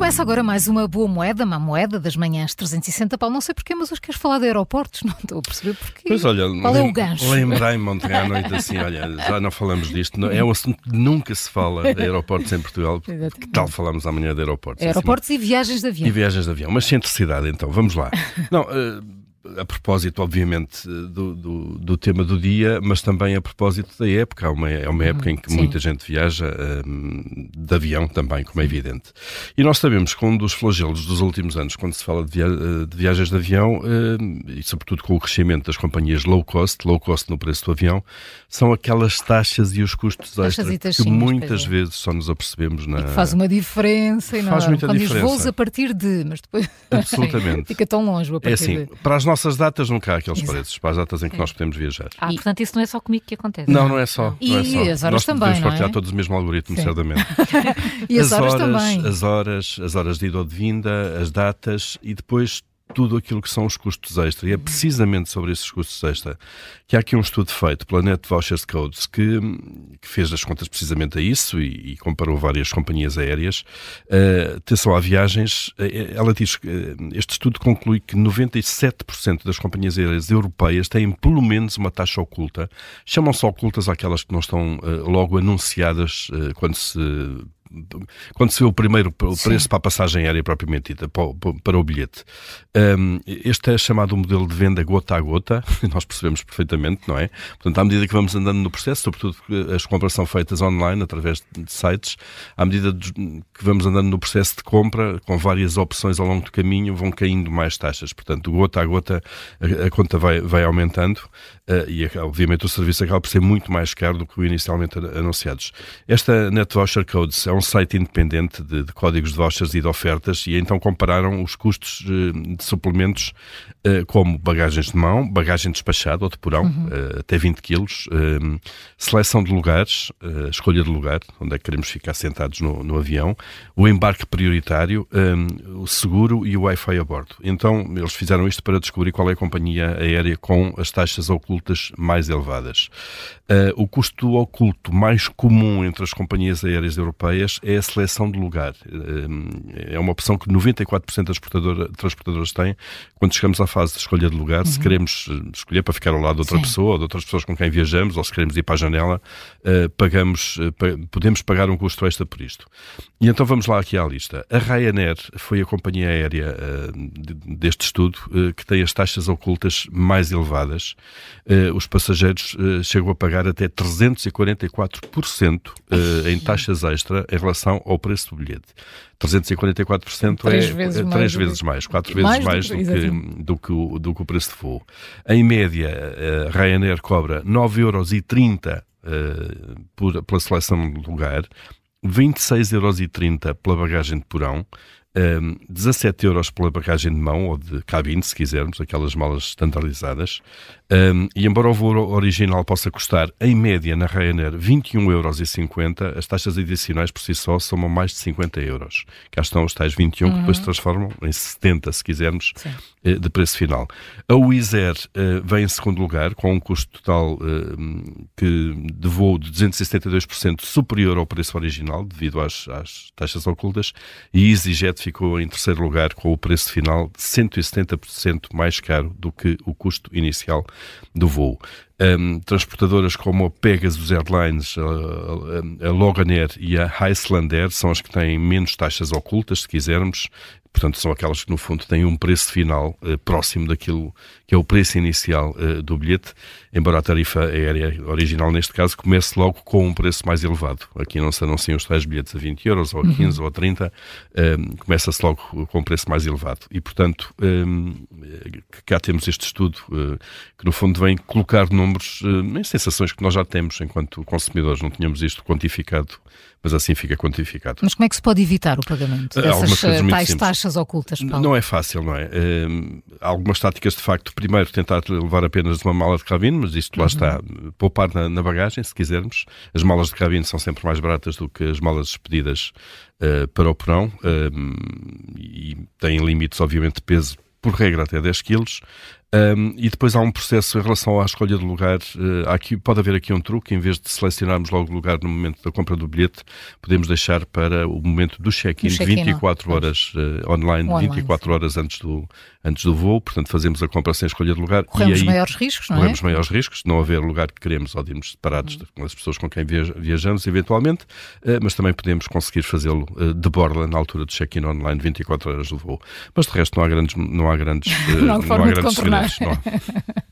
Começa agora mais uma boa moeda, uma moeda das manhãs 360. Paulo, não sei porquê, mas hoje queres falar de aeroportos, não estou a perceber porquê. Pois olha, Qual é o gancho? Lembrei-me ontem à noite assim, olha, já não falamos disto, é um assunto que nunca se fala de aeroportos em Portugal, que tal falamos amanhã de aeroportos? Aeroportos e viagens de Assim, avião. e viagens de avião, mas centricidade então, vamos lá. Não, eh, a propósito, obviamente, do, do, do tema do dia, mas também a propósito da época. Há uma, é uma época em que sim. muita gente viaja hum, de avião também, como é evidente. E nós sabemos que um dos flagelos dos últimos anos, quando se fala de, via- de viagens de avião, hum, e sobretudo com o crescimento das companhias low cost, low cost no preço do avião, são aquelas taxas e os custos Taxas extra e que muitas é. vezes só nos apercebemos na... Que faz uma diferença e não Faz muita quando diferença. voos a partir de, mas depois Absolutamente. fica tão longe o a É partir assim, de. para as nossas datas nunca há aqueles Exato. preços, para as datas em que nós podemos viajar. Ah, E- portanto, isso não é só comigo que acontece. Não, não é só. E não é só. as horas Nós também, podemos não é? partilhar todos o mesmo algoritmo, Sim. certamente. E as, horas, também. As horas, as horas de ida ou de vinda, as datas e depois tudo aquilo que são os custos extra. E é precisamente sobre esses custos extra que há aqui um estudo feito pela Net Vouchers Codes que, que fez as contas precisamente a isso e, e comparou várias companhias aéreas. Uh, atenção a viagens, eh, ela diz que eh, este estudo conclui que 97% das companhias aéreas europeias têm pelo menos uma taxa oculta. Chamam-se ocultas aquelas que não estão eh, logo anunciadas eh, quando se quando se vê o primeiro o preço para a passagem aérea propriamente dita, para o, para o bilhete. Um, este é chamado modelo de venda gota a gota, nós percebemos perfeitamente, não é? Portanto, à medida que vamos andando no processo, sobretudo as compras são feitas online, através de sites, à medida que vamos andando no processo de compra, com várias opções ao longo do caminho, vão caindo mais taxas. Portanto, gota a gota, a, a conta vai, vai aumentando eh, e, obviamente, o serviço acaba por ser muito mais caro do que o inicialmente an- anunciados. Esta Net Voucher Codes é um site independente de, de códigos de vouchers e de ofertas e então compararam os custos eh, de suplementos eh, como bagagens de mão, bagagem despachada ou de porão, eh, até 20 quilos, seleção de lugares, escolha de lugar, onde é que queremos ficar sentados no, no avião, o embarque prioritário, o seguro e o Wi-Fi a bordo. Então, eles fizeram isto para descobrir qual é a companhia aérea com as taxas ocultas mais elevadas. O custo oculto mais comum entre as companhias aéreas europeias é a seleção de lugar. Eh, é uma opção que 94% das transportadora- transportadoras têm quando chegamos à fase de escolha de lugar. Se queremos eh, escolher para ficar ao lado de outra Sim. pessoa ou de outras pessoas com quem viajamos, ou se queremos ir para a janela, eh, pagamos, eh, podemos pagar um custo extra por isto. E então vamos lá aqui à lista. A Ryanair foi a companhia aérea eh, de- deste estudo que tem as taxas ocultas mais elevadas. Os passageiros chegam a pagar até 344% eh, em taxas extra em relação ao preço do bilhete. 344% Três é vezes é mais três do vezes mais, quatro Mais vezes do mais que- do que, do que, o, do que o preço de voo. Em média, a Ryanair cobra 9,30€ eh, por, pela seleção de lugar, 26,30€ pela bagagem de porão, um, 17 euros pela bagagem de mão ou de cabine, se quisermos, aquelas malas standardizadas. Um, e embora o voo original possa custar, em média, na Ryanair, 21,50 euros, as taxas adicionais por si só somam mais de 50 euros. Cá estão os tais 21 que depois se transformam em 70, se quisermos, Sim. eh, de preço final. A Wizz Air eh, vem em segundo lugar, com um custo total eh, que, de voo de 272% superior ao preço original, devido às, às taxas ocultas, e EasyJet ficou em terceiro lugar, com o preço final de 170% mais caro do que o custo inicial do voo. Um, transportadoras como a Pegasus Airlines, a, a, a Loganair e a Icelandair são as que têm menos taxas ocultas, se quisermos, Portanto, são aquelas que, no fundo, têm um preço final eh, próximo daquilo que é o preço inicial eh, do bilhete, embora a tarifa aérea original, neste caso, comece logo com um preço mais elevado. Aqui não se anunciam os tais bilhetes a 20 euros, ou a 15 ou a 30, eh, começa-se logo com um preço mais elevado. E, portanto, eh, cá temos este estudo eh, que, no fundo, vem colocar números eh, em sensações que nós já temos enquanto consumidores. Não tínhamos isto quantificado, mas assim fica quantificado. Mas como é que se pode evitar o pagamento Eh, dessas eh, tais taxas ocultas, Paulo? Não é fácil, não é? Há algumas táticas, de facto, primeiro tentar levar apenas uma mala de cabine, mas isto lá está, poupar na, na bagagem, se quisermos. As malas de cabine são sempre mais baratas do que as malas expedidas eh, para o porão hum, e têm limites, obviamente, de peso, por regra, até 10 quilos. Um, e depois há um processo em relação à escolha do lugar. Uh, aqui, pode haver aqui um truque, em vez de selecionarmos logo o lugar no momento da compra do bilhete, podemos deixar para o momento do check-in check 24 horas uh, online, online, 24 horas antes do, antes do voo, portanto fazemos a compra sem escolha de lugar. Corremos e aí, maiores riscos, não é? Corremos maiores riscos de não haver lugar que queremos ou de irmos separados hum. com as pessoas com quem viajamos, eventualmente, uh, mas também podemos conseguir fazê-lo de borla na altura do check-in online, 24 horas do voo. Mas de resto não há grandes, não há grandes, não há grandes segredos. Não há.